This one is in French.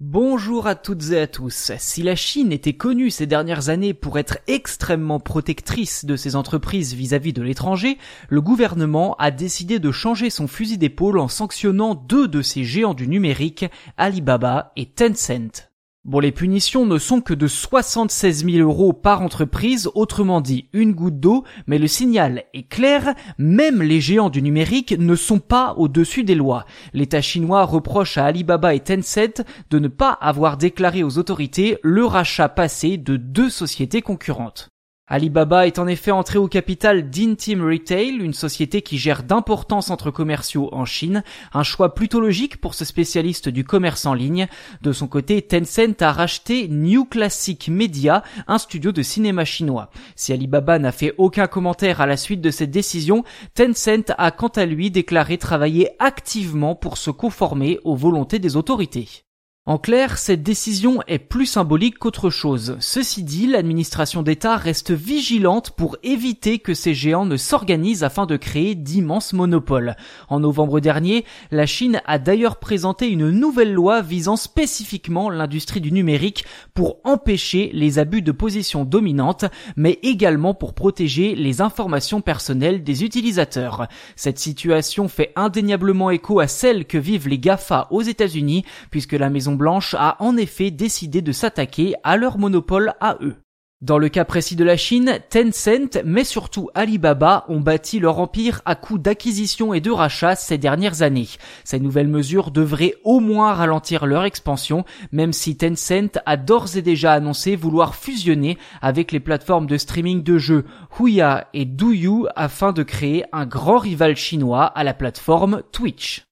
Bonjour à toutes et à tous. Si la Chine était connue ces dernières années pour être extrêmement protectrice de ses entreprises vis-à-vis de l'étranger, le gouvernement a décidé de changer son fusil d'épaule en sanctionnant deux de ses géants du numérique, Alibaba et Tencent. Bon, les punitions ne sont que de 76 000 euros par entreprise, autrement dit une goutte d'eau, mais le signal est clair, même les géants du numérique ne sont pas au-dessus des lois. L'État chinois reproche à Alibaba et Tencent de ne pas avoir déclaré aux autorités le rachat passé de deux sociétés concurrentes. Alibaba est en effet entré au capital d'Intim Retail, une société qui gère d'importants centres commerciaux en Chine, un choix plutôt logique pour ce spécialiste du commerce en ligne. De son côté, Tencent a racheté New Classic Media, un studio de cinéma chinois. Si Alibaba n'a fait aucun commentaire à la suite de cette décision, Tencent a quant à lui déclaré travailler activement pour se conformer aux volontés des autorités. En clair, cette décision est plus symbolique qu'autre chose. Ceci dit, l'administration d'État reste vigilante pour éviter que ces géants ne s'organisent afin de créer d'immenses monopoles. En novembre dernier, la Chine a d'ailleurs présenté une nouvelle loi visant spécifiquement l'industrie du numérique pour empêcher les abus de position dominante, mais également pour protéger les informations personnelles des utilisateurs. Cette situation fait indéniablement écho à celle que vivent les GAFA aux États-Unis, puisque la maison Blanche a en effet décidé de s'attaquer à leur monopole à eux. Dans le cas précis de la Chine, Tencent, mais surtout Alibaba, ont bâti leur empire à coups d'acquisition et de rachats ces dernières années. Ces nouvelles mesures devraient au moins ralentir leur expansion, même si Tencent a d'ores et déjà annoncé vouloir fusionner avec les plateformes de streaming de jeux Huya et Douyu afin de créer un grand rival chinois à la plateforme Twitch.